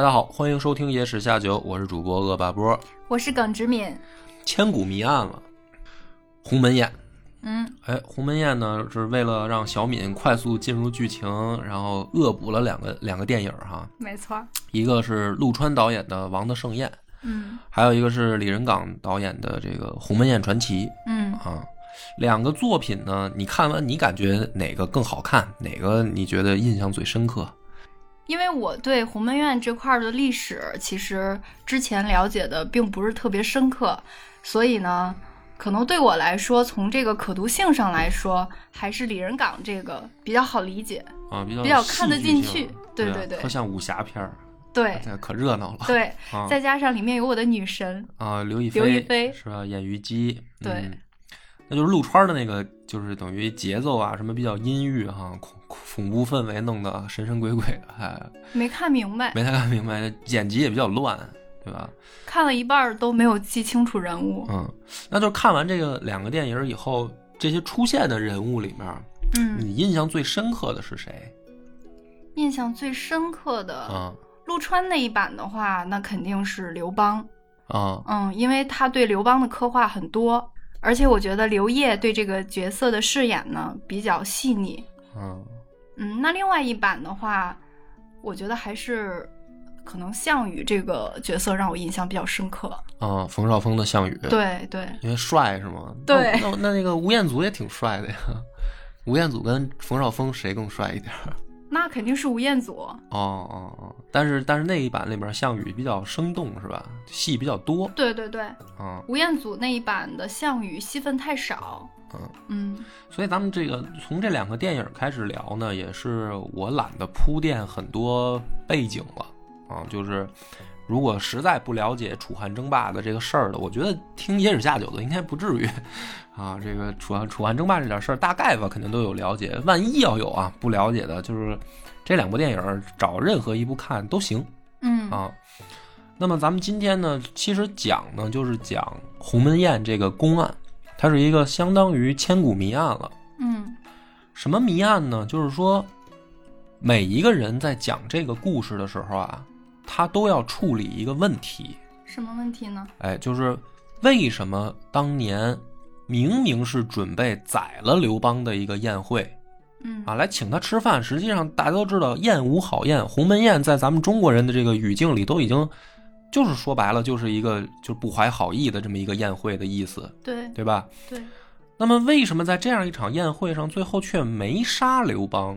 大家好，欢迎收听《野史下酒》，我是主播恶霸波。我是耿直敏，千古谜案了，鸿门宴。嗯，哎，鸿门宴呢是为了让小敏快速进入剧情，然后恶补了两个两个电影哈，没错，一个是陆川导演的《王的盛宴》，嗯还有一个是李仁港导演的这个《鸿门宴传奇》嗯，啊。两个作品呢，你看完你感觉哪个更好看？哪个你觉得印象最深刻？因为我对鸿门宴这块儿的历史其实之前了解的并不是特别深刻，所以呢，可能对我来说，从这个可读性上来说，还是李仁港这个比较好理解。啊，比较比较看得进去对对啊对像武侠片儿，对这可热闹了。对，啊再加上里面有我的女神，啊，刘亦刘亦菲是吧？演虞姬，对嗯，那就是陆川的那个，就是等于节奏啊，什么比较阴郁哈，恐恐怖氛围弄得神神鬼鬼的，还没看明白，没太看明白，剪辑也比较乱，对吧？看了一半都没有记清楚人物。嗯，那就看完这个两个电影以后，这些出现的人物里面，嗯，你印象最深刻的是谁印象最深刻的，嗯陆川那一版的话，那肯定是刘邦。啊嗯，因为他对刘邦的刻画很多，而且我觉得刘烨对这个角色的饰演呢比较细腻。嗯嗯，那另外一版的话，我觉得还是可能项羽这个角色让我印象比较深刻。啊！冯绍峰的项羽，，对对，因为帅是吗？对那那那那个吴彦祖也挺帅的呀。吴彦祖跟冯绍峰谁更帅一点儿？那肯定是吴彦祖。哦哦哦，但是但是那一版里边项羽比较生动是吧？戏比较多对对对，嗯，吴彦祖那一版的项羽戏份太少。嗯嗯所以咱们这个从这两个电影开始聊呢，也是我懒得铺垫很多背景了啊，就是如果实在不了解楚汉争霸的这个事儿的，我觉得听野史下酒的应该不至于啊。这个楚汉楚汉争霸这点事儿，大概吧肯定都有了解，万一要有啊不了解的，就是这两部电影找任何一部看都行。嗯啊。那么咱们今天呢，其实讲呢就是讲鸿门宴这个公案，它是一个相当于千古谜案了。嗯什么谜案呢？就是说，每一个人在讲这个故事的时候啊，他都要处理一个问题，什么问题呢？哎，就是为什么当年明明是准备宰了刘邦的一个宴会，嗯啊，来请他吃饭。实际上，大家都知道，宴无好宴，鸿门宴在咱们中国人的这个语境里都已经，就是说白了，就是一个就是不怀好意的这么一个宴会的意思，对对吧？对，那么，为什么在这样一场宴会上，最后却没杀刘邦？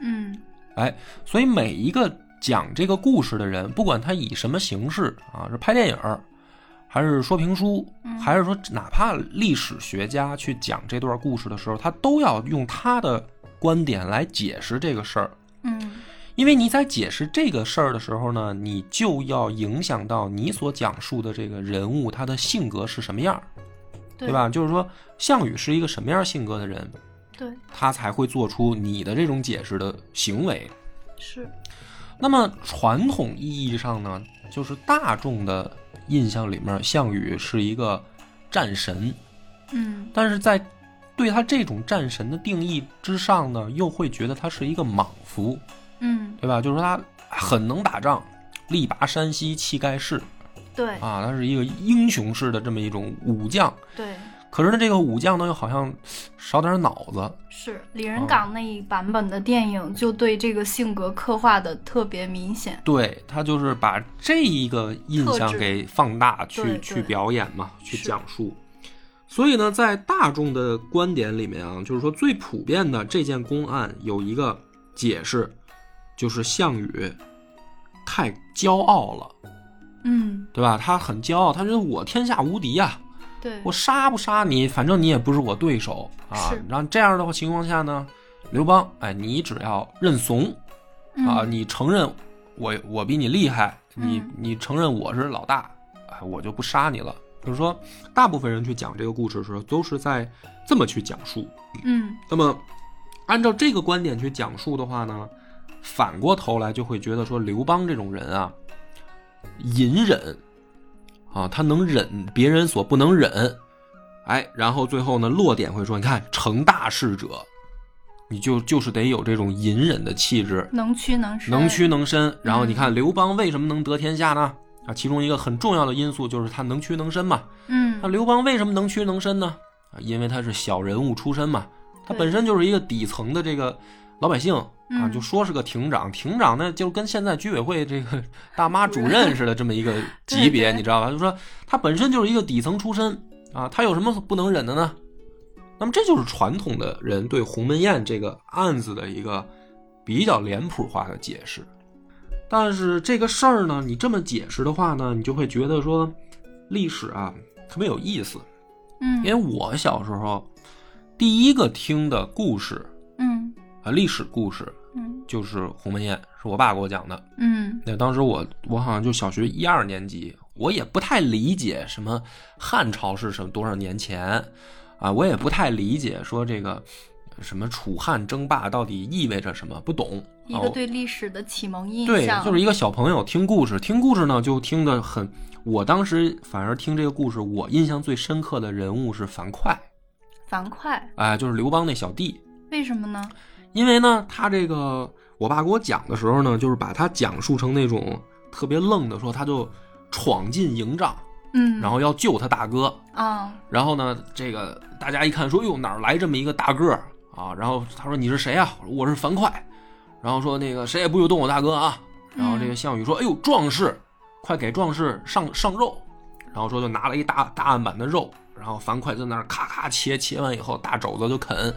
嗯哎，所以每一个讲这个故事的人，不管他以什么形式啊，是拍电影，还是说评书，嗯还是说哪怕历史学家去讲这段故事的时候，他都要用他的观点来解释这个事儿。嗯因为你在解释这个事儿的时候呢，你就要影响到你所讲述的这个人物他的性格是什么样对吧？就是说，项羽是一个什么样性格的人，对他才会做出你的这种解释的行为。是那么传统意义上呢，就是大众的印象里面，项羽是一个战神，嗯但是在对他这种战神的定义之上呢，又会觉得他是一个莽夫，嗯对吧？就是说他很能打仗，力拔山兮气盖世对啊，他是一个英雄式的这么一种武将。对。可是呢，这个武将呢，又好像少点脑子，是李仁港那一版本的电影，就对这个性格刻画的特别明显。对他就是把这一个印象给放大去去表演嘛，去讲述。所以呢，在大众的观点里面啊，就是说最普遍的这件公案有一个解释，就是项羽太骄傲了，嗯，对吧？他很骄傲，他觉得我天下无敌呀、对，我杀不杀你，反正你也不是我对手啊。然后这样的话情况下呢，刘邦，哎，你只要认怂啊，嗯你承认我我比你厉害，你嗯你承认我是老大，哎，我就不杀你了。就是说，大部分人去讲这个故事的时候，都是在这么去讲述。嗯那么，按照这个观点去讲述的话呢，反过头来就会觉得说，刘邦这种人啊，隐忍啊，他能忍别人所不能忍，哎，然后最后呢，落点会说，你看成大事者，你就就是得有这种隐忍的气质，能屈能伸，能屈能伸。然后你嗯看刘邦为什么能得天下呢？啊，其中一个很重要的因素就是他能屈能伸嘛。嗯那刘邦为什么能屈能伸呢？啊，因为他是小人物出身嘛，他本身就是一个底层的这个老百姓啊，嗯就说是个亭长，亭长呢就跟现在居委会这个大妈主任似的这么一个 级别，你知道吧？就说他本身就是一个底层出身啊，他有什么不能忍的呢？那么这就是传统的人对鸿门宴这个案子的一个比较脸谱化的解释。但是这个事儿呢，你这么解释的话呢，你就会觉得说历史啊特别有意思。嗯因为我小时候第一个听的故事嗯啊，历史故事嗯就是鸿门宴，是我爸给我讲的。嗯那当时我我好像就小学一二年级，我也不太理解什么汉朝是什么多少年前啊，我也不太理解说这个什么楚汉争霸到底意味着什么，不懂。一个对历史的启蒙印象对，象，就是一个小朋友听故事，听故事呢就听得很。我当时反而听这个故事，我印象最深刻的人物是樊哙，樊哙，哎、就是刘邦那小弟。为什么呢？因为呢，他这个我爸给我讲的时候呢，就是把他讲述成那种特别愣的，说他就闯进营帐，嗯，然后要救他大哥。啊，然后呢，这个大家一看说，哟，哪来这么一个大个儿啊？然后他说你是谁啊？我是樊哙。然后说那个谁也不许动我大哥啊。然后这个项羽说，哎呦，壮士，快给壮士上上肉。然后说就拿了一大大案板的肉，然后樊哙在那儿咔咔切，切完以后大肘子就啃。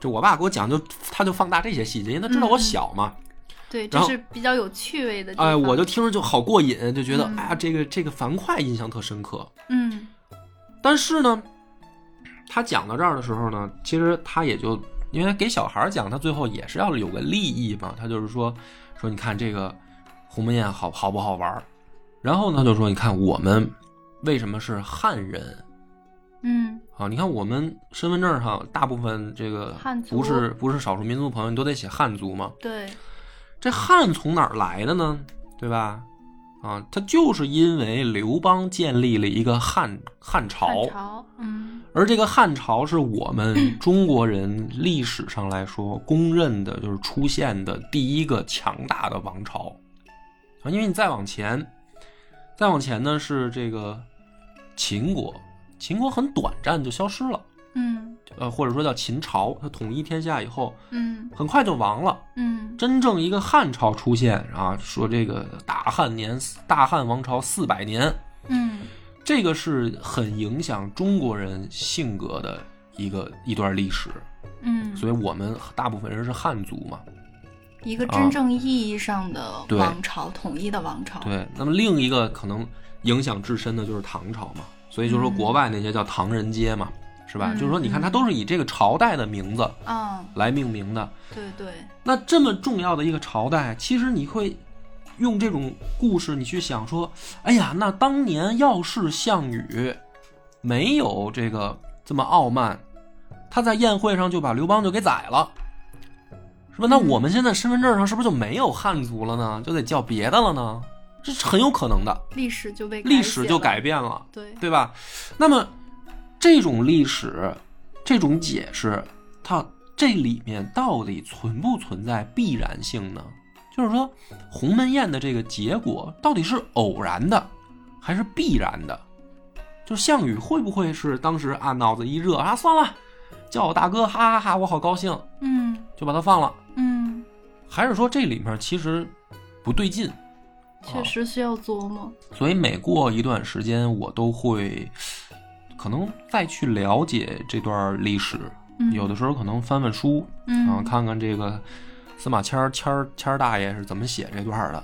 这我爸给我讲就，他就放大这些细节，因为他知道我小嘛。对，这是比较有趣味的哎，我就听着就好过瘾，就觉得、嗯哎呀，这个这个樊哙印象特深刻。嗯但是呢，他讲到这儿的时候呢，其实他也就因为给小孩讲，他最后也是要有个利益嘛。他就是说说你看这个鸿门宴好好不好玩儿？然后呢，就说你看我们为什么是汉人嗯啊？你看我们身份证上大部分这个汉族不是不是少数民族朋友，你都得写汉族嘛。对，这汉从哪儿来的呢？对吧？啊，它就是因为刘邦建立了一个汉汉朝，汉朝，嗯而这个汉朝是我们 中国人历史上来说公认的，就是出现的第一个强大的王朝啊。因为你再往前，再往前呢是这个秦国，秦国很短暂就消失了，嗯呃，或者说叫秦朝，它统一天下以后嗯很快就亡了。嗯真正一个汉朝出现啊，说这个大汉年大汉王朝四百年，嗯这个是很影响中国人性格的一个一段历史，嗯，所以我们大部分人是汉族嘛。一个真正意义上的王朝，统一的王朝。对，那么另一个可能影响至深的就是唐朝嘛，所以就说国外那些叫唐人街嘛，是吧？嗯就是说你看它嗯都是以这个朝代的名字啊，来命名的。对对，那这么重要的一个朝代，其实你会用这种故事，你去想说，哎呀，那当年要是项羽没有这个这么傲慢，他在宴会上就把刘邦就给宰了，是吧？那嗯我们现在身份证上是不是就没有汉族了呢？就得叫别的了呢？这是很有可能的，历史就被历史就改变了。对，对吧？那么这种历史，这种解释，它这里面到底存不存在必然性呢？就是说，鸿门宴的这个结果到底是偶然的，还是必然的？就是项羽会不会是当时啊脑子一热啊，算了，叫我大哥，哈哈哈，我好高兴，嗯就把他放了？嗯，还是说这里面其实不对劲？确实需要琢磨。所以每过一段时间，我都会可能再去了解这段历史。嗯有的时候可能翻翻书啊，嗯看看这个司马迁儿迁儿谦儿大爷是怎么写这段的。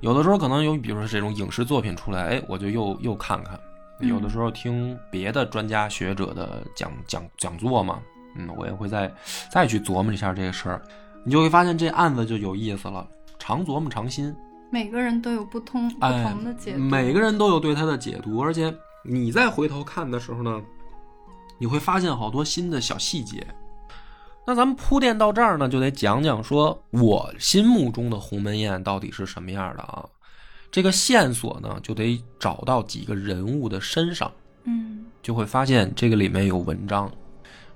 有的时候可能有，比如说这种影视作品出来，哎，我就又又看看。嗯有的时候听别的专家学者的讲讲讲座嘛，嗯，我也会再再去琢磨一下这个事儿。你就会发现这案子就有意思了，常琢磨常新。每个人都有不同不哎同的解读。每个人都有对他的解读，而且你再回头看的时候呢，你会发现好多新的小细节。那咱们铺垫到这儿呢，就得讲讲说我心目中的鸿门宴到底是什么样的啊？这个线索呢，就得找到几个人物的身上，嗯就会发现这个里面有文章。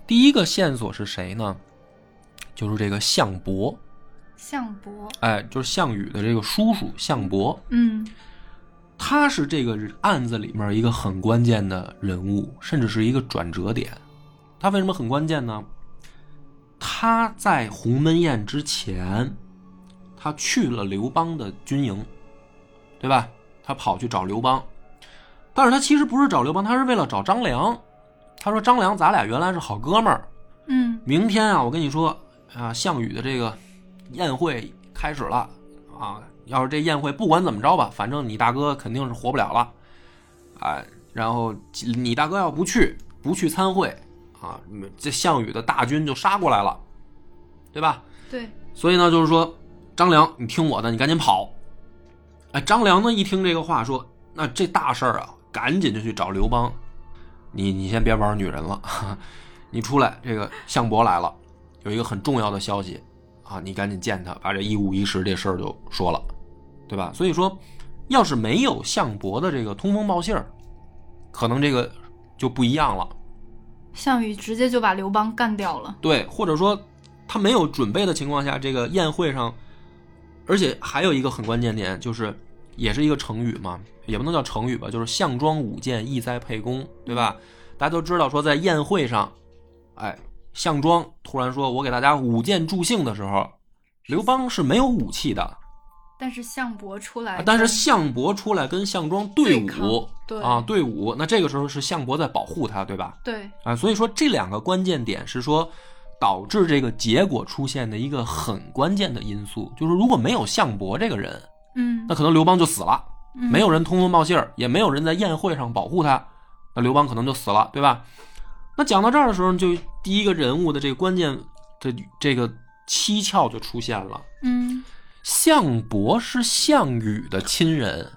第一个线索是谁呢？就是这个项伯，项伯，哎，就是项羽的这个叔叔项伯。嗯他是这个案子里面一个很关键的人物，甚至是一个转折点。他为什么很关键呢？他在鸿门宴之前，他去了刘邦的军营，对吧？他跑去找刘邦，但是他其实不是找刘邦，他是为了找张良。他说：“张良，咱俩原来是好哥们儿，嗯明天啊，我跟你说啊，项羽的这个宴会开始了啊。要是这宴会不管怎么着吧，反正你大哥肯定是活不了了，哎，然后你大哥要不去，不去参会啊，这项羽的大军就杀过来了，对吧？对，所以呢，就是说，张良，你听我的，你赶紧跑。哎，张良呢一听这个话，说，那这大事儿啊，赶紧就去找刘邦。你你先别玩女人了，你出来，这个项伯来了，有一个很重要的消息啊，你赶紧见他，把这一五一十这事儿就说了，对吧？所以说，要是没有项伯的这个通风报信儿，可能这个就不一样了。项羽直接就把刘邦干掉了。对，或者说他没有准备的情况下，这个宴会上，而且还有一个很关键点，就是也是一个成语嘛，也不能叫成语吧，就是项庄舞剑，意在沛公，对吧？大家都知道说，在宴会上，哎，项庄突然说我给大家舞剑助兴的时候，刘邦是没有武器的，但是项伯出来但是项伯出来跟项庄对舞，对啊，对舞，那这个时候是项伯在保护他，对吧？对。啊，所以说这两个关键点是说导致这个结果出现的一个很关键的因素，就是如果没有项伯这个人，嗯。那可能刘邦就死了，嗯。没有人通风报信儿，也没有人在宴会上保护他，那刘邦可能就死了，对吧？那讲到这儿的时候，就第一个人物的这个关键的这个蹊跷就出现了。嗯项伯是项羽的亲人，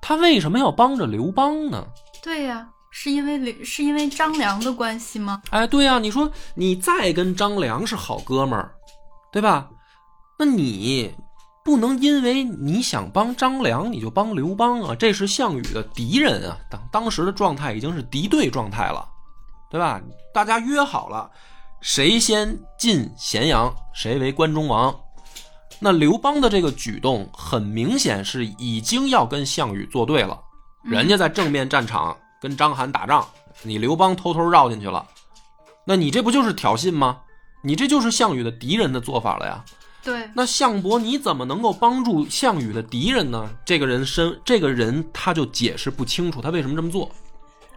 他为什么要帮着刘邦呢？对呀、是因为刘是因为张良的关系吗？哎，对呀、你说你再跟张良是好哥们儿，对吧？那你不能因为你想帮张良，你就帮刘邦啊！这是项羽的敌人啊，当当时的状态已经是敌对状态了，对吧？大家约好了，谁先进咸阳，谁为关中王。那刘邦的这个举动，很明显是已经要跟项羽作对了。人家在正面战场跟章邯打仗，你刘邦偷偷绕进去了，那你这不就是挑衅吗？你这就是项羽的敌人的做法了呀。对，那项伯你怎么能够帮助项羽的敌人呢？这个人身，这个人他就解释不清楚他为什么这么做。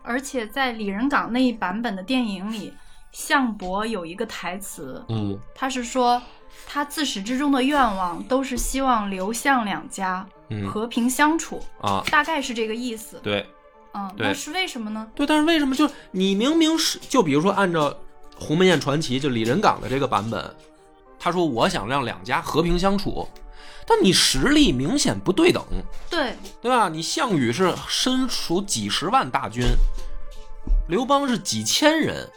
而且在李仁港那一版本的电影里，项伯有一个台词，嗯他是说他自始至终的愿望都是希望刘项两家嗯和平相处，啊，大概是这个意思。对嗯，对那是为什么呢？对，但是为什么就是你明明是就比如说按照《鸿门宴传奇》就李仁港的这个版本，他说我想让两家和平相处，但你实力明显不对等。对，对吧？你项羽是身处几十万大军，刘邦是几千人，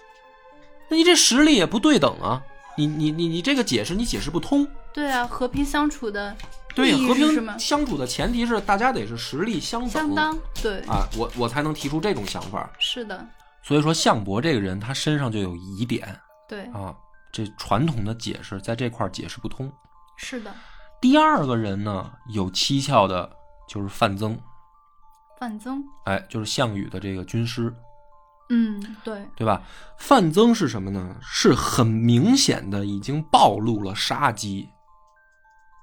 那你这实力也不对等啊！你你你你这个解释你解释不通。对啊，和平相处的对，和平？相处的前提是大家得是实力相等相当对，啊，我我才能提出这种想法。是的，所以说，项伯这个人他身上就有疑点对，啊，这传统的解释在这块儿解释不通。是的。第二个人呢，有蹊跷的就是范增，范增，哎，就是项羽的这个军师。嗯，对，对吧？范增是什么呢？是很明显的已经暴露了杀机，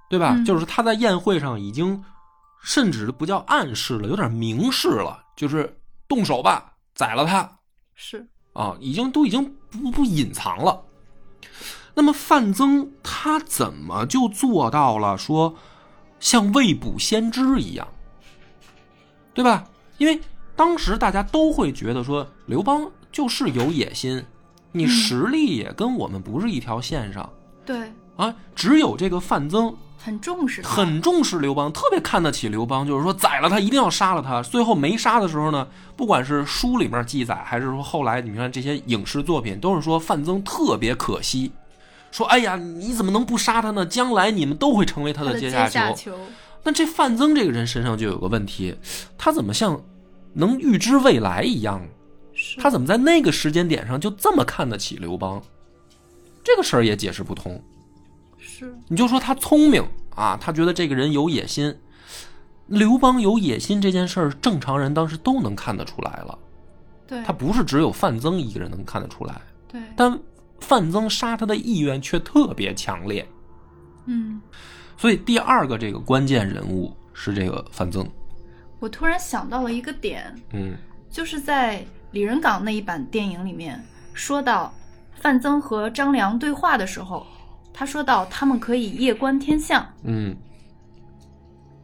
对吧？嗯就是他在宴会上已经，甚至不叫暗示了，有点明示了，就是动手吧，宰了他是，啊，已经都已经不不隐藏了。那么范增他怎么就做到了说像未卜先知一样，对吧？因为当时大家都会觉得说刘邦就是有野心，你嗯实力也跟我们不是一条线上、对，啊。只有这个范增，很重视，很重视刘邦，特别看得起刘邦，就是说宰了他一定要杀了他。最后没杀的时候呢，不管是书里面记载，还是说后来你看这些影视作品，都是说范增特别可惜，说哎呀，你怎么能不杀他呢？将来你们都会成为他他的阶阶下囚。那这范增这个人身上就有个问题，他怎么像能预知未来一样？他怎么在那个时间点上就这么看得起刘邦？这个事儿也解释不通。是你就说他聪明啊，他觉得这个人有野心。刘邦有野心这件事儿，正常人当时都能看得出来了。对，他不是只有范增一个人能看得出来，对，但范增杀他的意愿却特别强烈。嗯，所以第二个这个关键人物是这个范增。我突然想到了一个点，嗯就是在李仁港那一版电影里面说到范增和张良对话的时候，他说到他们可以夜观天象。嗯，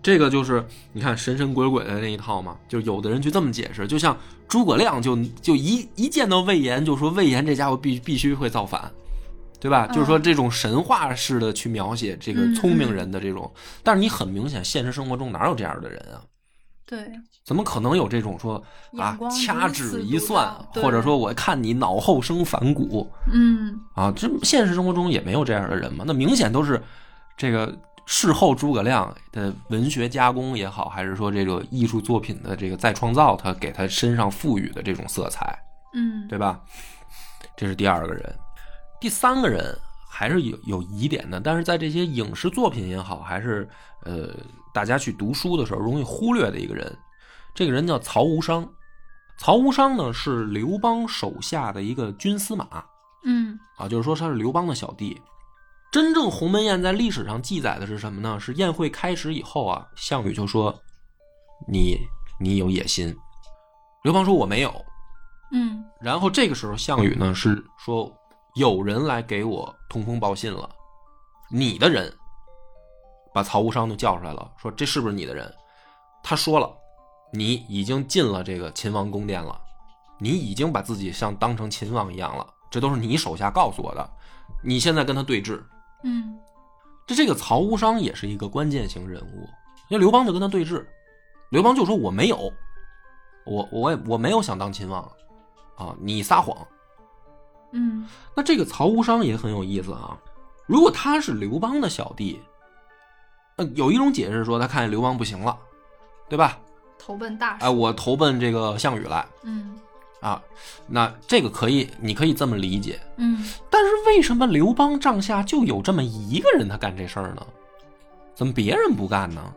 这个就是你看神神鬼鬼的那一套嘛，就有的人就这么解释，就像诸葛亮就就一一见到魏延就说魏延这家伙必必须会造反，对吧？嗯就是说这种神话式的去描写这个嗯聪明人的这种，但是你很明显现实生活中哪有这样的人啊？对，怎么可能有这种说啊掐指一算或者说我看你脑后生反骨嗯，啊？这现实生活中也没有这样的人嘛？那明显都是这个事后诸葛亮的文学加工也好，还是说这个艺术作品的这个再创造，他给他身上赋予的这种色彩，嗯，对吧？这是第二个人，第三个人还是有有疑点的，但是在这些影视作品也好，还是呃大家去读书的时候容易忽略的一个人，这个人叫曹无伤。曹无伤呢是刘邦手下的一个军司马嗯啊，就是说他是刘邦的小弟。真正鸿门宴在历史上记载的是什么呢？是宴会开始以后啊，项羽就说你你有野心，刘邦说我没有，嗯。然后这个时候，项羽呢是说有人来给我通风报信了，你的人，把曹无伤就叫出来了，说这是不是你的人？他说了，你已经进了这个秦王宫殿了，你已经把自己像当成秦王一样了，这都是你手下告诉我的，你现在跟他对峙。嗯这这个曹无伤也是一个关键型人物，因为刘邦就跟他对峙，刘邦就说我没有，我我也我没有想当秦王，啊，你撒谎。嗯那这个曹无伤也很有意思啊，如果他是刘邦的小弟，呃，有一种解释说他看见刘邦不行了，对吧？投奔大哎，蜀。我投奔这个项羽来嗯啊，那这个可以，你可以这么理解。嗯但是为什么刘邦帐下就有这么一个人他干这事儿呢？怎么别人不干呢？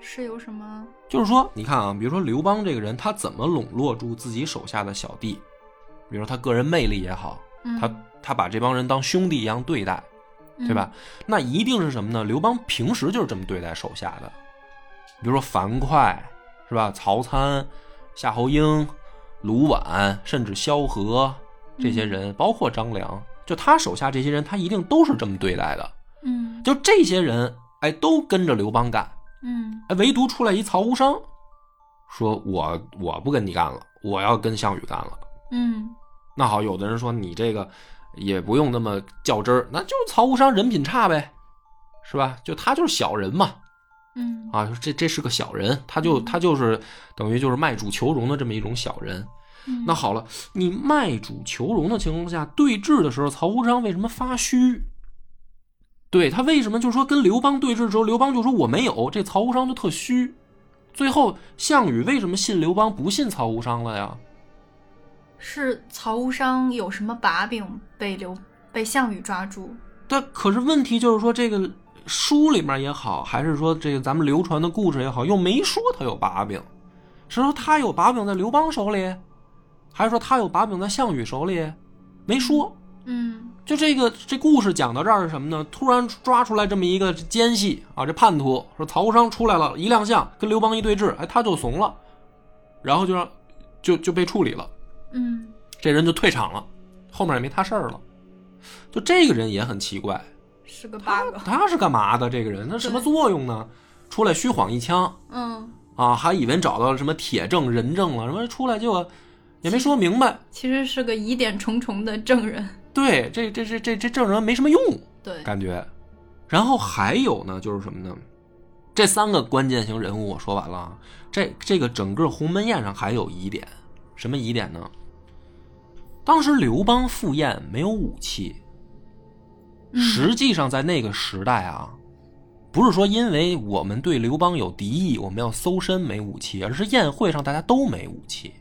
是有什么？就是说，你看啊，比如说刘邦这个人，他怎么笼络住自己手下的小弟？比如说他个人魅力也好，嗯他他把这帮人当兄弟一样对待，对吧？？那一定是什么呢？刘邦平时就是这么对待手下的，比如说樊哙，是吧？曹参、夏侯婴、卢绾，甚至萧何这些人，包括张良，就他手下这些人，他一定都是这么对待的。嗯就这些人，哎，都跟着刘邦干，嗯哎，唯独出来一曹无伤，说我我不跟你干了，我要跟项羽干了。嗯那好，有的人说你这个也不用那么较真儿，那就是曹无伤人品差呗，是吧？就他就是小人嘛，嗯啊，这这是个小人，他就他就是等于就是卖主求荣的这么一种小人。嗯那好了，你卖主求荣的情况下对峙的时候，曹无伤为什么发虚？对他为什么就是说跟刘邦对峙的时候，刘邦就说我没有，这曹无伤就特虚。最后项羽为什么信刘邦不信曹无伤了呀？是曹无伤有什么把柄被刘被项羽抓住？但可是问题就是说，这个书里面也好，还是说这个咱们流传的故事也好，又没说他有把柄，是说他有把柄在刘邦手里，还是说他有把柄在项羽手里？没说。嗯就这个这故事讲到这儿是什么呢？突然抓出来这么一个奸细啊，这叛徒说曹无伤出来了，一亮相跟刘邦一对峙，哎，他就怂了，然后就让就就被处理了，嗯这人就退场了，后面也没他事儿了。就这个人也很奇怪，是个 bug。他是干嘛的？这个人他什么作用呢？出来虚晃一枪嗯，啊，还以为找到了什么铁证人证了，什么出来结果也没说明白。其实是个疑点重重的证人。对，这这这这这证人没什么用，对，感觉然后还有呢，就是什么呢？这三个关键型人物我说完了啊，这这个整个鸿门宴上还有疑点，什么疑点呢？当时刘邦赴宴没有武器，实际上在那个时代啊，不是说因为我们对刘邦有敌意，我们要搜身没武器，而是宴会上大家都没武器。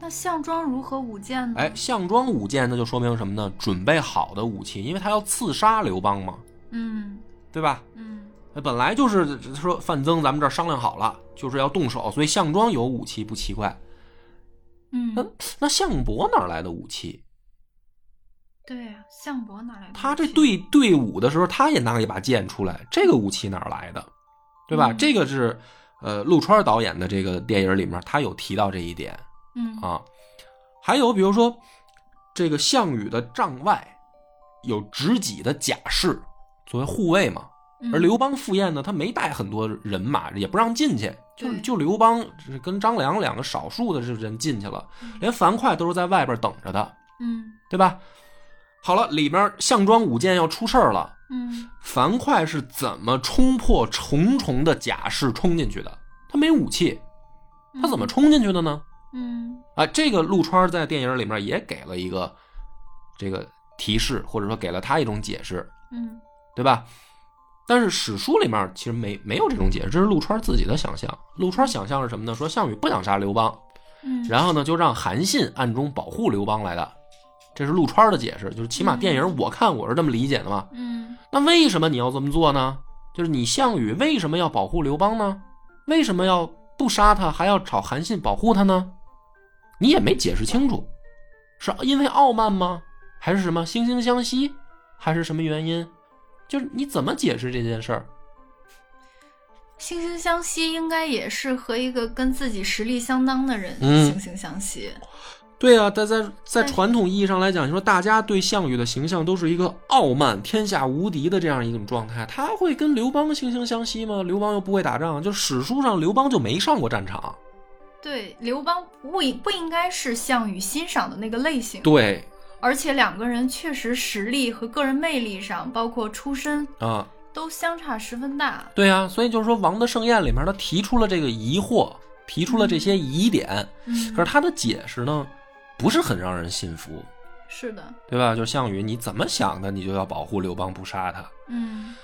那项庄如何舞剑呢？哎，项庄舞剑，那就说明什么呢？准备好的武器，因为他要刺杀刘邦嘛，嗯对吧？嗯那本来就是说范增，咱们这儿商量好了，就是要动手，所以项庄有武器不奇怪。嗯，那项伯哪来的武器？对呀，项伯哪来的？他这对对伍的时候，他也拿了一把剑出来，这个武器哪来的？对吧？嗯这个是呃陆川导演的这个电影里面，他有提到这一点嗯啊。还有比如说，这个项羽的帐外有执戟的甲士作为护卫嘛，嗯而刘邦赴宴呢，他没带很多人马，也不让进去，就对就刘邦跟张良两个少数的这人进去了，连樊哙都是在外边等着的，嗯对吧？好了，里边项庄舞剑要出事儿了，嗯樊哙是怎么冲破重重的甲士冲进去的？他没武器，他怎么冲进去的呢？嗯啊，这个陆川在电影里面也给了一个这个提示，或者说给了他一种解释，嗯对吧？但是史书里面其实没没有这种解释，这是陆川自己的想象。陆川想象是什么呢？说项羽不想杀刘邦，嗯，然后呢就让韩信暗中保护刘邦来的，这是陆川的解释。就是起码电影我看我是这么理解的嘛。嗯那为什么你要这么做呢？就是你项羽为什么要保护刘邦呢？为什么要不杀他，还要找韩信保护他呢？你也没解释清楚，是因为傲慢吗？还是什么惺惺相惜？还是什么原因？就是你怎么解释这件事儿？惺惺相惜应该也是和一个跟自己实力相当的人嗯惺惺相惜。对啊，但在在传统意义上来讲，你说大家对项羽的形象都是一个傲慢、天下无敌的这样一种状态，他会跟刘邦惺惺相惜吗？刘邦又不会打仗，就史书上刘邦就没上过战场。对，刘邦不应不应该是项羽欣赏的那个类型，对。而且两个人确实实力和个人魅力上，包括出身啊，都相差十分大。对啊，所以就是说《王的盛宴》里面他提出了这个疑惑，提出了这些疑点，嗯，可是他的解释呢，不是很让人信服，是的，对吧？就项羽你怎么想的，你就要保护刘邦不杀他。嗯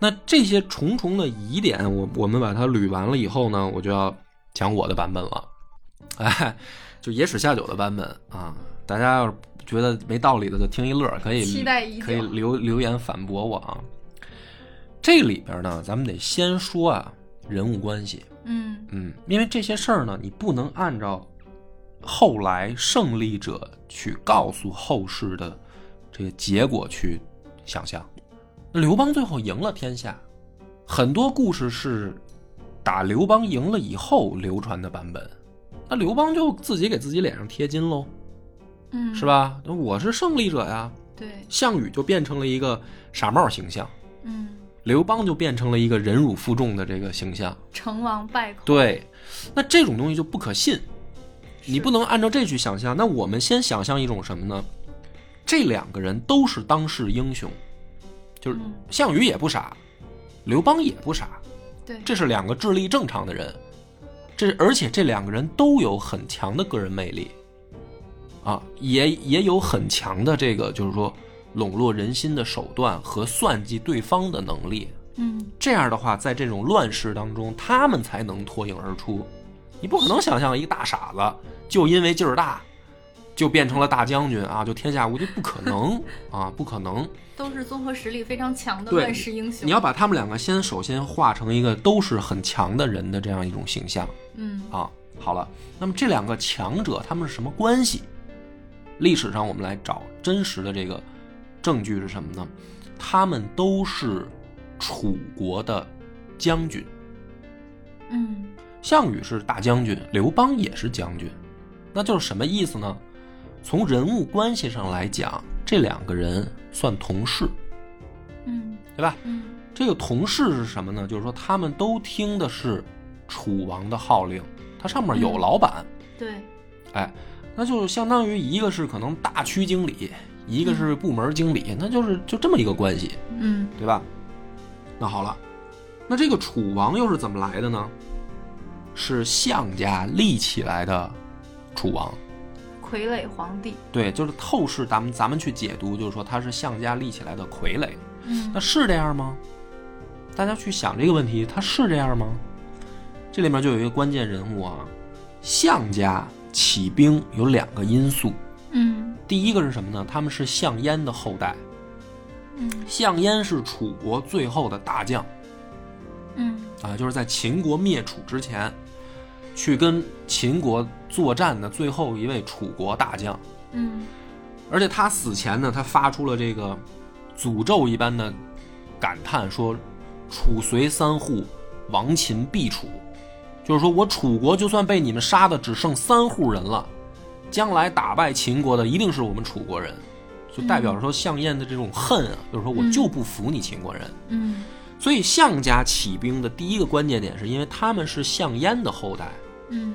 那这些重重的疑点，我我们把它捋完了以后呢，我就要讲我的版本了，哎，就野史下酒的版本啊。大家要是觉得没道理的，就听一乐，可以期待可以留留言反驳我啊。这里边呢，咱们得先说啊人物关系，嗯嗯，因为这些事儿呢，你不能按照后来胜利者去告诉后世的这个结果去想象。刘邦最后赢了天下，很多故事是打刘邦赢了以后流传的版本。那刘邦就自己给自己脸上贴金喽，嗯，是？吧？那我是胜利者呀。对，项羽就变成了一个傻帽形象，嗯，刘邦就变成了一个忍辱负重的这个形象。成王败寇。对，那这种东西就不可信，你不能按照这去想象。那我们先想象一种什么呢？这两个人都是当世英雄，就是嗯项羽也不傻，刘邦也不傻，对，这是两个智力正常的人。这而且这两个人都有很强的个人魅力，啊，也也有很强的这个就是说笼络人心的手段和算计对方的能力。嗯这样的话，在这种乱世当中，他们才能脱颖而出。你不可能想象一个大傻子就因为劲儿大，就变成了大将军啊，就天下无敌，不可能 啊，不可能。都是综合实力非常强的乱世英雄。你要把他们两个先首先画成一个都是很强的人的这样一种形象嗯啊。好了，那么这两个强者他们是什么关系？历史上我们来找真实的这个证据是什么呢？他们都是楚国的将军。嗯项羽是大将军，刘邦也是将军，那就是什么意思呢？从人物关系上来讲，这两个人算同事，嗯对吧？嗯这个同事是什么呢？就是说他们都听的是楚王的号令，他上面有嗯老板，对，哎，那就相当于一个是可能大区经理，一个是部门经理，那就是就这么一个关系，嗯对吧？那好了，那这个楚王又是怎么来的呢？是项家立起来的楚王。傀儡皇帝，对，就是透视咱们咱们去解读，就是说他是项家立起来的傀儡。嗯那是这样吗？大家去想这个问题，他是这样吗？这里面就有一个关键人物啊，项家起兵有两个因素，嗯第一个是什么呢？他们是项燕的后代，嗯项燕是楚国最后的大将嗯啊，就是在秦国灭楚之前，去跟秦国作战的最后一位楚国大将。嗯而且他死前呢，他发出了这个诅咒一般的感叹，说：“楚随三户，亡秦必楚。”就是说我楚国就算被你们杀的只剩三户人了，将来打败秦国的一定是我们楚国人，就代表着说项燕的这种恨啊，就是说我就不服你秦国人。嗯所以项家起兵的第一个关键点，是因为他们是项燕的后代，嗯。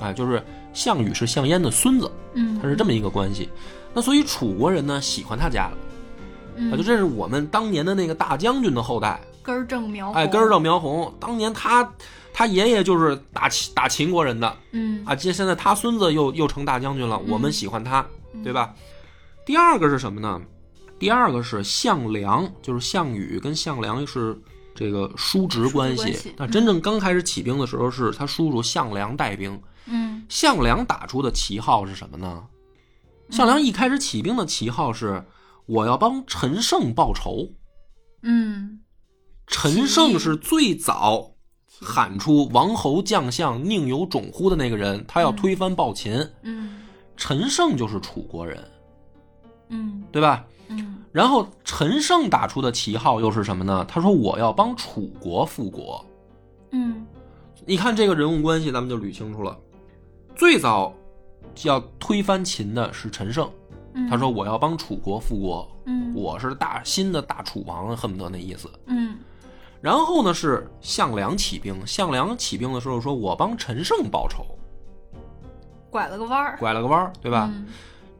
啊，就是项羽是项燕的孙子，嗯，他是这么一个关系。那所以楚国人呢喜欢他家了，嗯。啊，就这是我们当年的那个大将军的后代，根儿正苗红，哎，根儿正苗红，当年他他爷爷就是打秦打秦国人的嗯。啊，这现在他孙子又又成大将军了，我们喜欢他，对吧？第二个是什么呢？第二个是项梁，就是项羽跟项梁是这个叔侄关系。那真正刚开始起兵的时候，是他叔叔项梁带兵，嗯项梁打出的旗号是什么呢？项梁一开始起兵的旗号是我要帮陈胜报仇。嗯陈胜是最早喊出“王侯将相宁有种乎”的那个人，他要推翻暴秦。嗯陈胜就是楚国人，嗯对吧？嗯然后陈胜打出的旗号又是什么呢？他说我要帮楚国复国。嗯。你看这个人物关系，咱们就捋清楚了。最早要推翻秦的是陈胜，嗯，他说我要帮楚国复国，嗯。我是大新的大楚王，恨不得那意思。嗯。然后呢是项梁起兵，项梁起兵的时候说我帮陈胜报仇，拐了个弯儿，拐了个弯儿，对吧？嗯。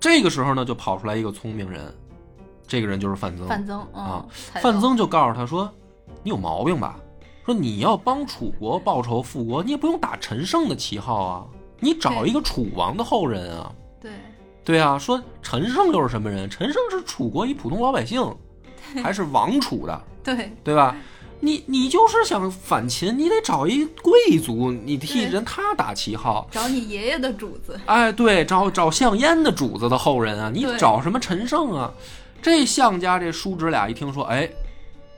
这个时候呢就跑出来一个聪明人，这个人就是范增。范增啊范增就告诉他说：“你有毛病吧？说你要帮楚国报仇复国，你也不用打陈胜的旗号啊，你找一个楚王的后人啊。对对啊，说陈胜又是什么人？陈胜是楚国一普通老百姓，还是王楚的，对对吧？你你就是想反秦，你得找一贵族，你替人他打旗号。找你爷爷的主子，哎，对，找找项燕的主子的后人啊，你找什么陈胜啊？这项家这叔侄俩一听说，哎，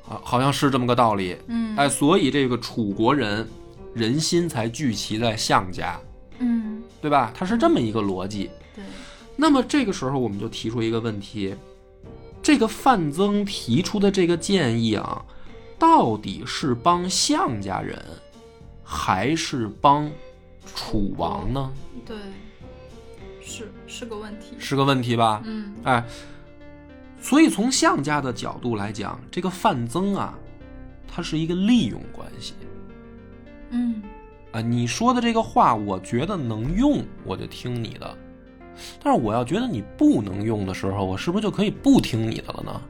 啊，好像是这么个道理，嗯哎，所以这个楚国人人心才聚齐在项家，嗯对吧？他是这么一个逻辑。对那么这个时候我们就提出一个问题：这个范增提出的这个建议啊，到底是帮项家人，还是帮楚王呢？对，是是个问题，是个问题吧？嗯哎，所以从项家的角度来讲，这个范增啊，他是一个利用关系嗯啊。你说的这个话，我觉得能用，我就听你的；但是我要觉得你不能用的时候，我是不是就可以不听你的了呢？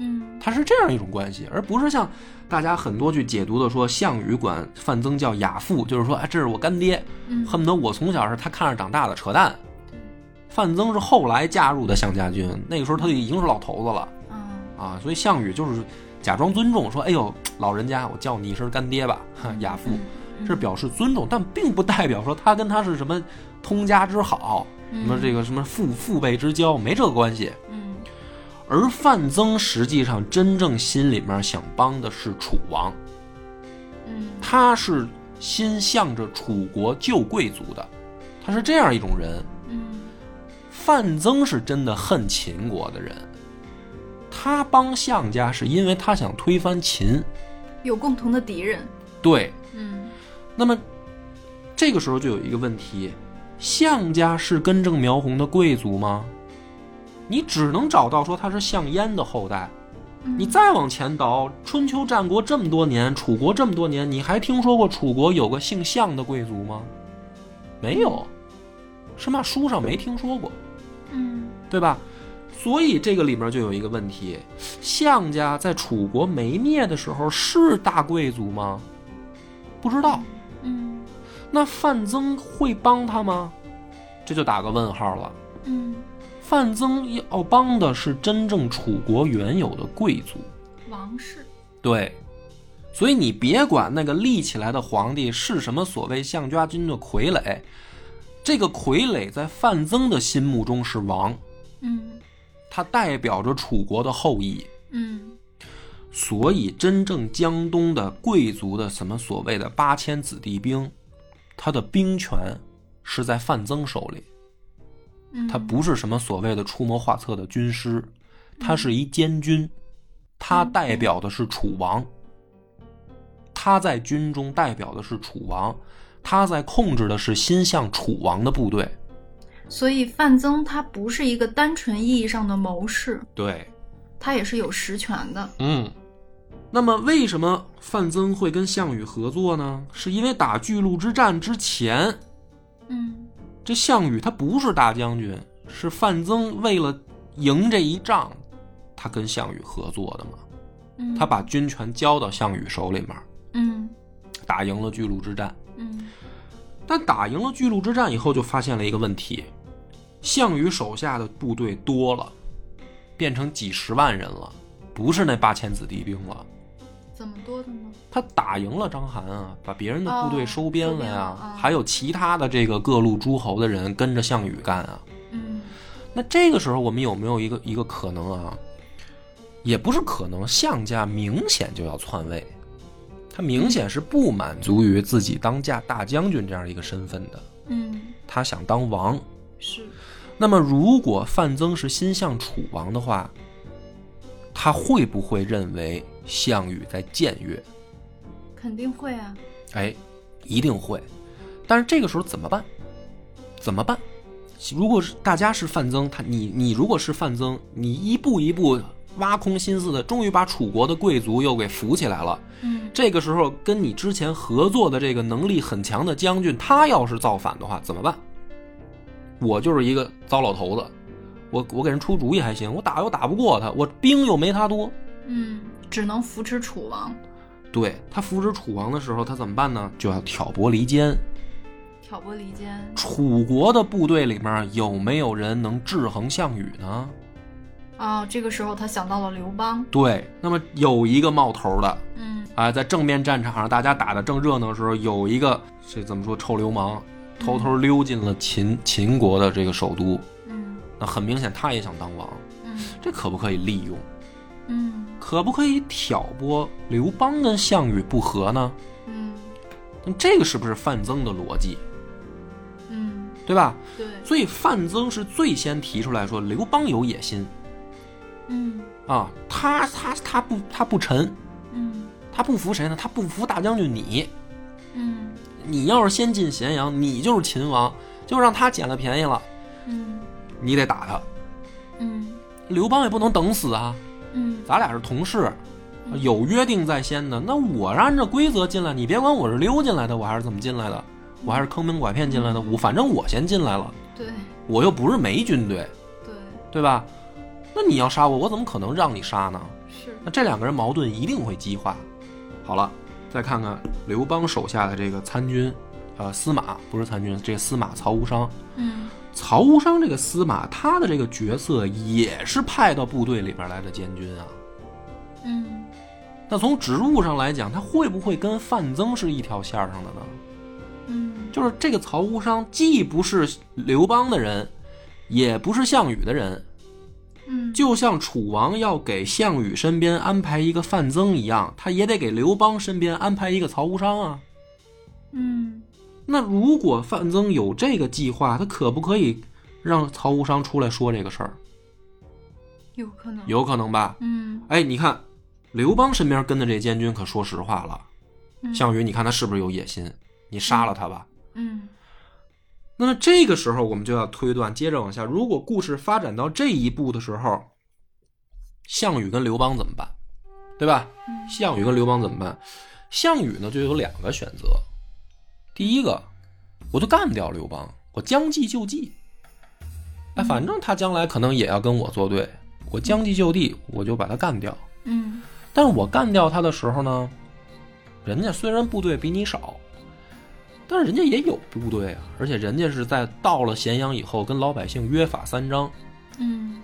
嗯它是这样一种关系，而不是像大家很多去解读的说，项羽管范增叫亚父，就是说，哎，这是我干爹，嗯，恨不得我从小是他看着长大的，扯淡。对范增是后来加入的项家军，那个时候他就已经是老头子了。嗯啊，所以项羽就是假装尊重，说：“哎呦，老人家，我叫你一声干爹吧，哈亚父。”这是表示尊重，但并不代表说他跟他是什么通家之好，什么这个什么父父辈之交，没这个关系。嗯而范增实际上真正心里面想帮的是楚王，嗯他是心向着楚国旧贵族的，他是这样一种人。嗯范增是真的恨秦国的人，他帮项家是因为他想推翻秦。有共同的敌人，对，嗯那么这个时候就有一个问题：项家是根正苗红的贵族吗？你只能找到说他是项燕的后代。嗯你再往前倒，春秋战国这么多年，楚国这么多年，你还听说过楚国有个姓项的贵族吗？没有，是吗？书上没听说过，嗯对吧？所以这个里面就有一个问题：项家在楚国没灭的时候是大贵族吗？不知道。嗯那范增会帮他吗？这就打个问号了。嗯，范增要帮的是真正楚国原有的贵族，王室，对，所以你别管那个立起来的皇帝是什么所谓项家军的傀儡，这个傀儡在范增的心目中是王，嗯它代表着楚国的后裔，嗯所以真正江东的贵族的什么所谓的八千子弟兵，他的兵权是在范增手里。他不是什么所谓的出谋划策的军师，他是一监军，他代表的是楚王。他在军中代表的是楚王，他在控制的是心向楚王的部队。所以范增他不是一个单纯意义上的谋士，对，他也是有实权的。嗯。那么，为什么范增会跟项羽合作呢？是因为打巨鹿之战之前，嗯这项羽他不是大将军，是范增为了赢这一仗，他跟项羽合作的嘛。嗯，他把军权交到项羽手里面，嗯打赢了巨鹿之战。嗯但打赢了巨鹿之战以后，就发现了一个问题：项羽手下的部队多了，变成几十万人了，不是那八千子弟兵了。怎么多的呢？他打赢了章邯啊，把别人的部队哦收编了呀，还有其他的这个各路诸侯的人跟着项羽干啊。嗯那这个时候，我们有没有一个一个可能啊？也不是可能，项家明显就要篡位，他明显是不满足于自己当家大将军这样一个身份的，嗯，他想当王。是，那么，如果范增是心向楚王的话，他会不会认为项羽在僭越？肯定会啊。哎，一定会。但是这个时候怎么办？怎么办？如果是大家是范增，他你你如果是范增，你一步一步挖空心思的，终于把楚国的贵族又给扶起来了。嗯这个时候跟你之前合作的这个能力很强的将军，他要是造反的话，怎么办？我就是一个糟老头子，我我给人出主意还行，我打又打不过他，我兵又没他多。嗯，只能扶持楚王，对他扶持楚王的时候，他怎么办呢？就要挑拨离间。挑拨离间。楚国的部队里面有没有人能制衡项羽呢？哦，这个时候他想到了刘邦。对，那么有一个冒头的嗯啊，在正面战场上大家打的正热闹的时候，有一个这怎么说臭流氓，偷偷溜进了秦秦国的这个首都，嗯那很明显他也想当王，嗯这可不可以利用？嗯可不可以挑拨刘邦跟项羽不和呢？嗯那这个是不是范增的逻辑，嗯，对吧？对，所以范增是最先提出来说刘邦有野心嗯啊，他他他不他不臣，嗯他不服谁呢？他不服大将军你。嗯你要是先进咸阳，你就是秦王，就让他捡了便宜了，嗯你得打他。嗯刘邦也不能等死啊，嗯咱俩是同事，有约定在先的。那我是按照规则进来，你别管我是溜进来的，我还是怎么进来的，我还是坑蒙拐骗进来的，我反正我先进来了，对我又不是没军队，对对吧？那你要杀我，我怎么可能让你杀呢？是。那这两个人矛盾一定会激化。好了，再看看刘邦手下的这个参军，呃，司马不是参军，这个司马曹无伤。嗯曹无伤这个司马，他的这个角色也是派到部队里边来的监军啊。嗯那从职务上来讲，他会不会跟范增是一条线上的呢？嗯就是这个曹无伤既不是刘邦的人，也不是项羽的人，嗯，就像楚王要给项羽身边安排一个范增一样，他也得给刘邦身边安排一个曹无伤啊。嗯那如果范增有这个计划，他可不可以让曹无伤出来说这个事儿？有可能。有可能吧？嗯哎，你看，刘邦身边跟的这监军可说实话了。嗯项羽，你看他是不是有野心？你杀了他吧。嗯那么这个时候，我们就要推断，接着往下，如果故事发展到这一步的时候，项羽跟刘邦怎么办？对吧？嗯项羽跟刘邦怎么办？项羽呢，就有两个选择。第一个，我就干掉刘邦，我将计就计。哎，反正他将来可能也要跟我作对，我将计就计，我就把他干掉。嗯但是我干掉他的时候呢，人家虽然部队比你少，但是人家也有部队啊，而且人家是在到了咸阳以后跟老百姓约法三章。嗯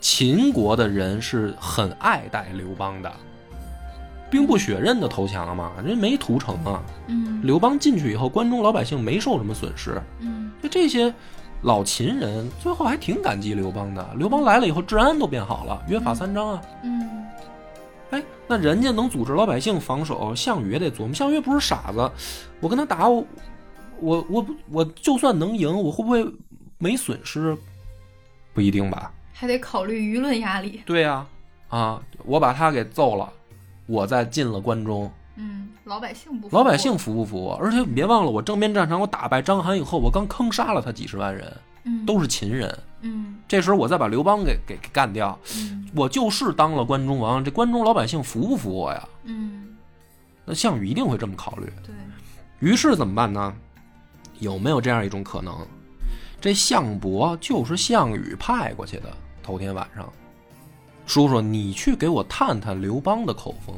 秦国的人是很爱戴刘邦的，兵不血刃的投降了嘛，人没屠城啊。嗯刘邦进去以后，关中老百姓没受什么损失，嗯就这些老秦人最后还挺感激刘邦的。刘邦来了以后，治安都变好了，约法三章啊。嗯哎，那人家能组织老百姓防守，项羽也得琢磨。项羽不是傻子，我跟他打，我我我就算能赢，我会不会没损失？不一定吧。还得考虑舆论压力。对呀、啊，我把他给揍了，我再进了关中，嗯，老百姓不服老百姓服不服我？而且你别忘了，我正面战场我打败章邯以后，我刚坑杀了他几十万人，嗯都是秦人。嗯这时候我再把刘邦给给给干掉，嗯我就是当了关中王，这关中老百姓服不服我呀？嗯，那项羽一定会这么考虑。对，于是怎么办呢？有没有这样一种可能？这项伯就是项羽派过去的。头天晚上，叔叔，你去给我探探刘邦的口风，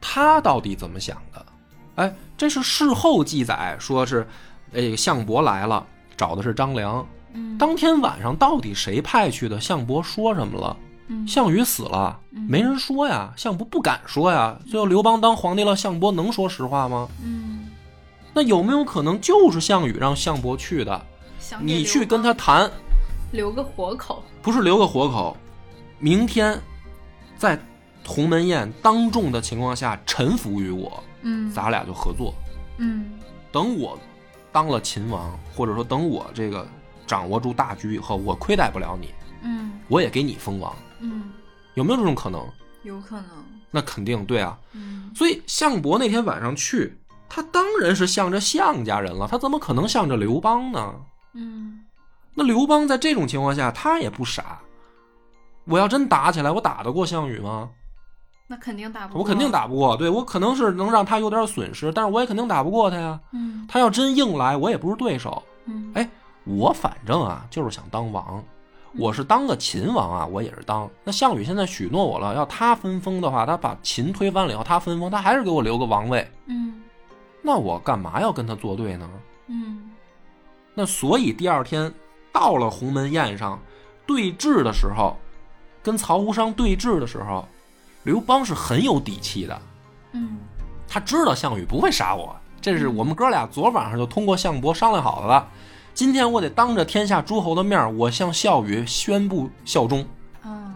他到底怎么想的？哎，这是事后记载，说是这个项伯来了，找的是张良。嗯当天晚上到底谁派去的？项伯说什么了？嗯项羽死了，嗯没人说呀，项伯不敢说呀。最后刘邦当皇帝了，项伯能说实话吗？嗯，那有没有可能就是项羽让项伯去的？你去跟他谈，留个活口。不是留个活口，明天在鸿门宴当众的情况下臣服于我，嗯咱俩就合作。嗯等我当了秦王，或者说等我这个掌握住大局以后，我亏待不了你，嗯我也给你封王，嗯，有没有这种可能？有可能。那肯定对啊。嗯所以项伯那天晚上去，他当然是向着项家人了，他怎么可能向着刘邦呢？嗯那刘邦在这种情况下，他也不傻。我要真打起来，我打得过项羽吗？那肯定打不过。我肯定。打不过。对我可能是能让他有点损失，但是我也肯定打不过他呀。嗯他要真硬来，我也不是对手。嗯哎，我反正啊，就是想当王。我是当个秦王啊，我也是当。那项羽现在许诺我了，要他分封的话，他把秦推翻了以后，他分封，他还是给我留个王位。嗯那我干嘛要跟他作对呢？嗯那所以第二天到了鸿门宴上对峙的时候，跟曹无伤对峙的时候，刘邦是很有底气的。嗯他知道项羽不会杀我，这是我们哥俩昨晚上就通过项伯商量好的了。今天我得当着天下诸侯的面，我向项羽宣布效忠，嗯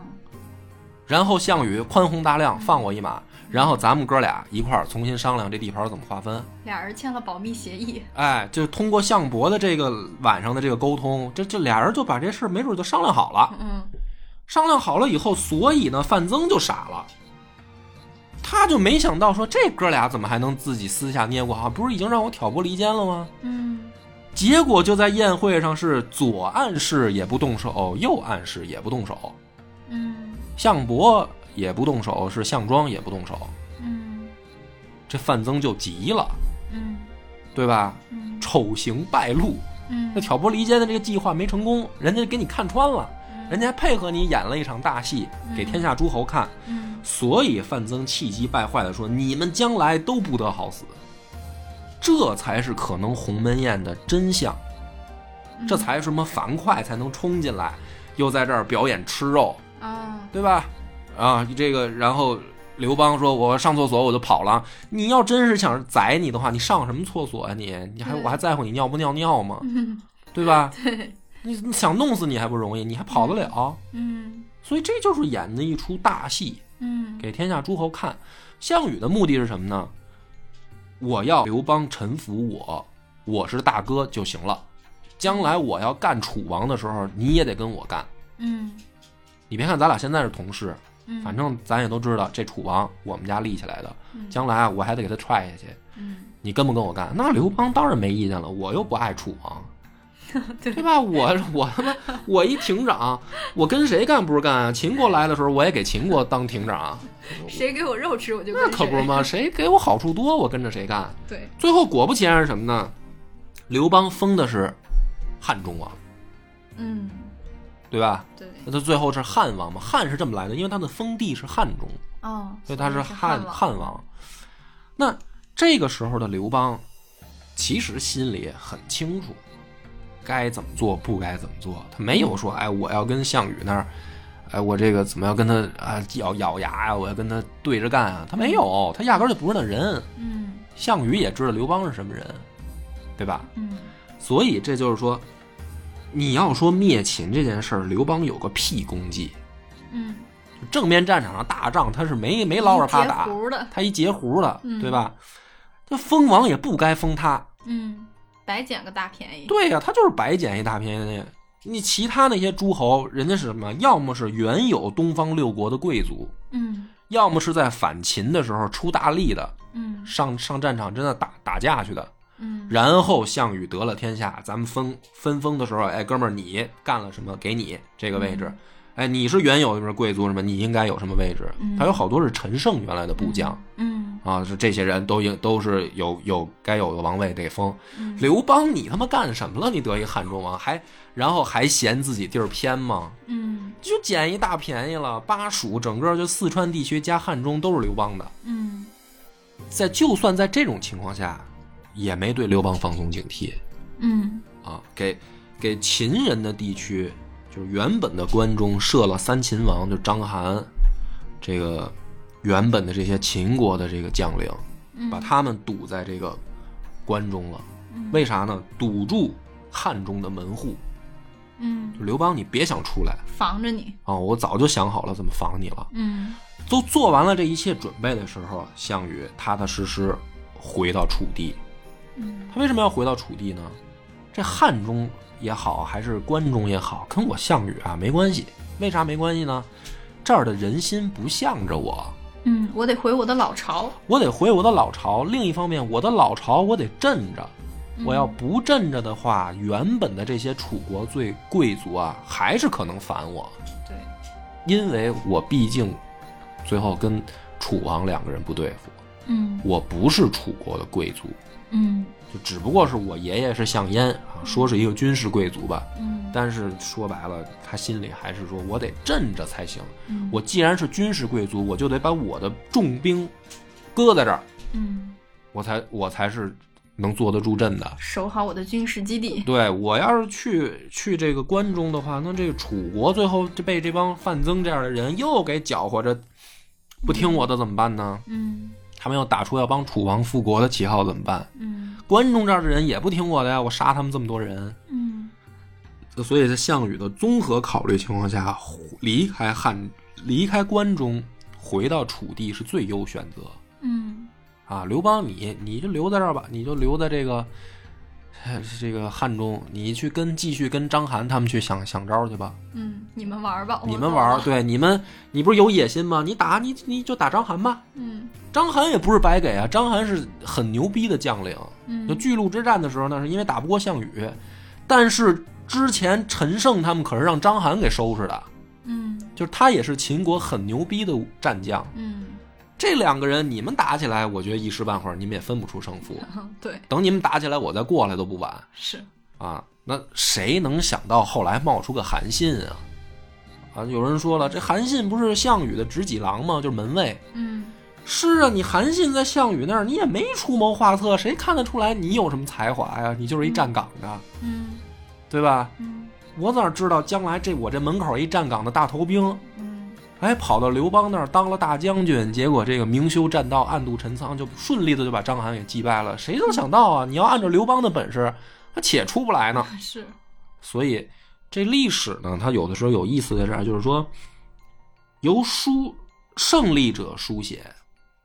然后项羽宽宏大量放我一马，然后咱们哥俩一块儿重新商量这地盘怎么划分。俩人签了保密协议。哎，就通过项伯的这个晚上的这个沟通，这这俩人就把这事儿没准就商量好了。嗯商量好了以后，所以呢，范增就傻了，他就没想到说这哥俩怎么还能自己私下捏过好，不是已经让我挑拨离间了吗？嗯结果就在宴会上是左暗示也不动手，右暗示也不动手，嗯项伯也不动手，是项庄也不动手，嗯这范增就急了，嗯对吧？嗯丑行败露，嗯那挑拨离间的这个计划没成功，人家给你看穿了，人家还配合你演了一场大戏，给天下诸侯看。嗯所以范增气急败坏的说：“你们将来都不得好死。”这才是可能鸿门宴的真相，这才什么樊哙才能冲进来，又在这儿表演吃肉，啊对吧？啊，这个，然后刘邦说：“我上厕所我就跑了。你要真是想宰你的话，你上什么厕所啊、你你还我还在乎你尿不尿尿吗？嗯对吧？你想弄死你还不容易，你还跑得了？嗯所以这就是演的一出大戏。”嗯给天下诸侯看。项羽的目的是什么呢？我要刘邦臣服我，我是大哥就行了。将来我要干楚王的时候，你也得跟我干。嗯你别看咱俩现在是同事，嗯反正咱也都知道这楚王我们家立起来的，嗯将来啊我还得给他踹下去。嗯你跟不跟我干？那刘邦当然没意见了，我又不爱楚王，对对吧？我我他妈我一亭长，我跟谁干不是干啊？秦国来的时候，我也给秦国当亭长，谁给我肉吃我就那可不是吗？谁给我好处多，我跟着谁干。对最后果不其然是什么呢？刘邦封的是汉中王，嗯对吧？对，那他最后是汉王嘛？汉是这么来的，因为他的封地是汉中，哦，所以他是汉汉汉王。那这个时候的刘邦，其实心里很清楚，该怎么做，不该怎么做。他没有说，哎，我要跟项羽那儿，哎，我这个怎么要跟他啊咬咬牙呀？我要跟他对着干啊？他没有，他压根儿就不是那人。嗯项羽也知道刘邦是什么人，对吧？嗯所以这就是说，你要说灭秦这件事儿，刘邦有个屁功绩。嗯，正面战场上大仗，他是没没捞着他打，胡的，他一截胡的，嗯对吧？这封王也不该封他，嗯，白捡个大便宜。对呀、他就是白捡一大便宜。你其他那些诸侯，人家是什么？要么是原有东方六国的贵族，嗯要么是在反秦的时候出大力的，嗯上上战场真的打打架去的。嗯然后项羽得了天下，咱们分分封的时候，哎，哥们儿，你干了什么？给你这个位置。哎，你是原有的贵族什么？你应该有什么位置？嗯他有好多是陈胜原来的部将、嗯啊，是这些人都应都是有有该有的王位得封。嗯刘邦，你他妈干什么了？你得一汉中王，还然后还嫌自己地儿偏吗？嗯就捡一大便宜了。巴蜀整个就四川地区加汉中都是刘邦的，嗯在就算在这种情况下，也没对刘邦放松警惕。嗯啊，给给秦人的地区，就是原本的关中设了三秦王，就章邯，这个原本的这些秦国的这个将领，嗯，把他们堵在这个关中了。嗯为啥呢？堵住汉中的门户。嗯刘邦，你别想出来防着你。啊！我早就想好了怎么防你了。嗯都做完了这一切准备的时候，项羽踏踏实实回到楚地。嗯他为什么要回到楚地呢？这汉中也好，还是关中也好，跟我项羽啊没关系。为啥没关系呢？这儿的人心不向着我，嗯，我得回我的老巢。我得回我的老巢。另一方面，我的老巢我得镇着。我要不镇着的话，原本的这些楚国最贵族啊，还是可能反我，对，因为我毕竟最后跟楚王两个人不对付，嗯我不是楚国的贵族，嗯就只不过是我爷爷是项燕啊，说是一个军事贵族吧，嗯但是说白了，他心里还是说我得镇着才行。嗯，我既然是军事贵族，我就得把我的重兵搁在这儿，嗯我才我才是能坐得住阵的。守好我的军事基地。对我要是去去这个关中的话，那这个楚国最后就被这帮范增这样的人又给搅和着，不听我的怎么办呢？嗯他们要打出要帮楚王复国的旗号怎么办？嗯关中这儿的人也不听我的呀，我杀他们这么多人。嗯所以在项羽的综合考虑情况下，离开汉，离开关中，回到楚地是最优选择嗯啊。刘邦你，你就留在这儿吧，你就留在这个，呃 这个汉中，你去跟继续跟章邯他们去想想招去吧。嗯，你们玩吧，你们玩。对你们，你不是有野心吗？你打你你就打章邯吧。嗯章邯也不是白给啊，章邯是很牛逼的将领。嗯就嗯巨鹿之战的时候呢，是因为打不过项羽，但是之前陈胜他们可是让章邯给收拾的，嗯就是他也是秦国很牛逼的战将。嗯，这两个人你们打起来，我觉得一时半会儿你们也分不出胜负。对，等你们打起来，我再过来都不晚是，啊。那谁能想到后来冒出个韩信啊？啊，有人说了，这韩信不是项羽的执戟郎吗？就是门卫。嗯是啊，你韩信在项羽那儿，你也没出谋划策，谁看得出来你有什么才华呀？你就是一站岗的，嗯对吧？嗯我哪知道将来这我这门口一站岗的大头兵，嗯哎，跑到刘邦那儿当了大将军，结果这个明修栈道，暗度陈仓，就顺利的就把章邯给击败了。谁能想到啊？你要按照刘邦的本事，他且出不来呢。是，所以这历史呢，它有的时候有意思在这儿，就是说由书胜利者书写，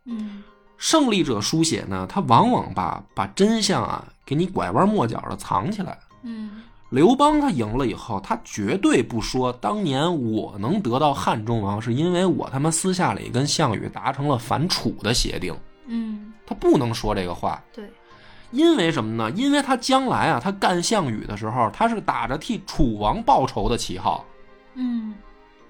嗯胜利者书写呢，他往往把把真相啊给你拐弯抹角的藏起来。嗯刘邦他赢了以后，他绝对不说当年我能得到汉中王，是因为我他妈私下里跟项羽达成了反楚的协定。嗯，他不能说这个话，对，因为什么呢？因为他将来啊，他干项羽的时候，他是打着替楚王报仇的旗号，嗯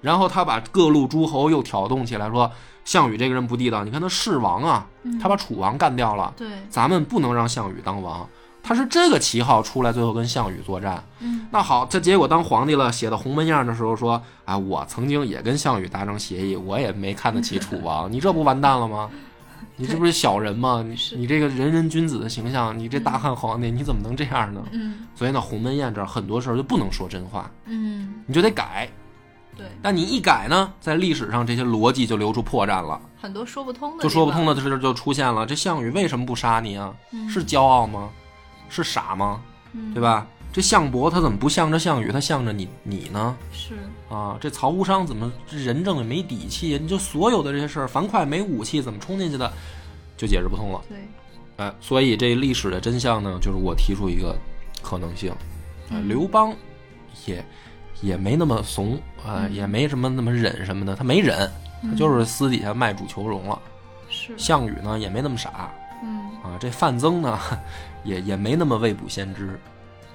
然后他把各路诸侯又挑动起来，说项羽这个人不地道。你看他弑王啊，嗯他把楚王干掉了，对，咱们不能让项羽当王。他是这个旗号出来，最后跟项羽作战。嗯那好，这结果当皇帝了，写的鸿门宴的时候说：“啊，我曾经也跟项羽达成协议，我也没看得起楚王，你这不完蛋了吗？你这不是小人吗？你你这个人人君子的形象，你这大汉皇帝，你怎么能这样呢？嗯所以呢，鸿门宴这儿很多事儿就不能说真话，嗯，你就得改。对，但你一改呢，在历史上这些逻辑就留出破绽了，很多说不通的，就说不通的事儿就出现了。这项羽为什么不杀你啊？嗯是骄傲吗？是傻吗？嗯对？吧？这项伯他怎么不向着项羽，他向着你你呢？是，啊，这曹无伤怎么这人正也没底气？你就所有的这些事儿，樊哙没武器，怎么冲进去的，就解释不通了。对，哎，所以这历史的真相呢，就是我提出一个可能性，刘邦也也没那么怂啊、嗯也没什么那么忍什么的，他没忍，他就是私底下卖主求荣了。是，项羽呢也没那么傻嗯啊，这范增呢也也没那么未卜先知。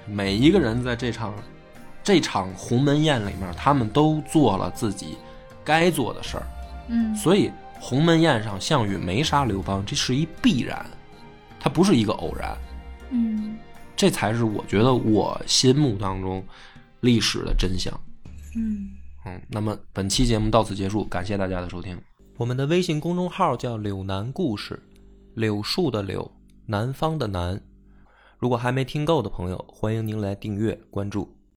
每一个人在这场这场鸿门宴里面，他们都做了自己该做的事儿。嗯所以鸿门宴上项羽没杀刘邦，这是一必然，他不是一个偶然，嗯这才是我觉得我心目当中历史的真相。嗯。嗯，那么本期节目到此结束，感谢大家的收听。我们的微信公众号叫“柳南故事”，柳树的柳，南方的南。如果还没听够的朋友，欢迎您来订阅关注。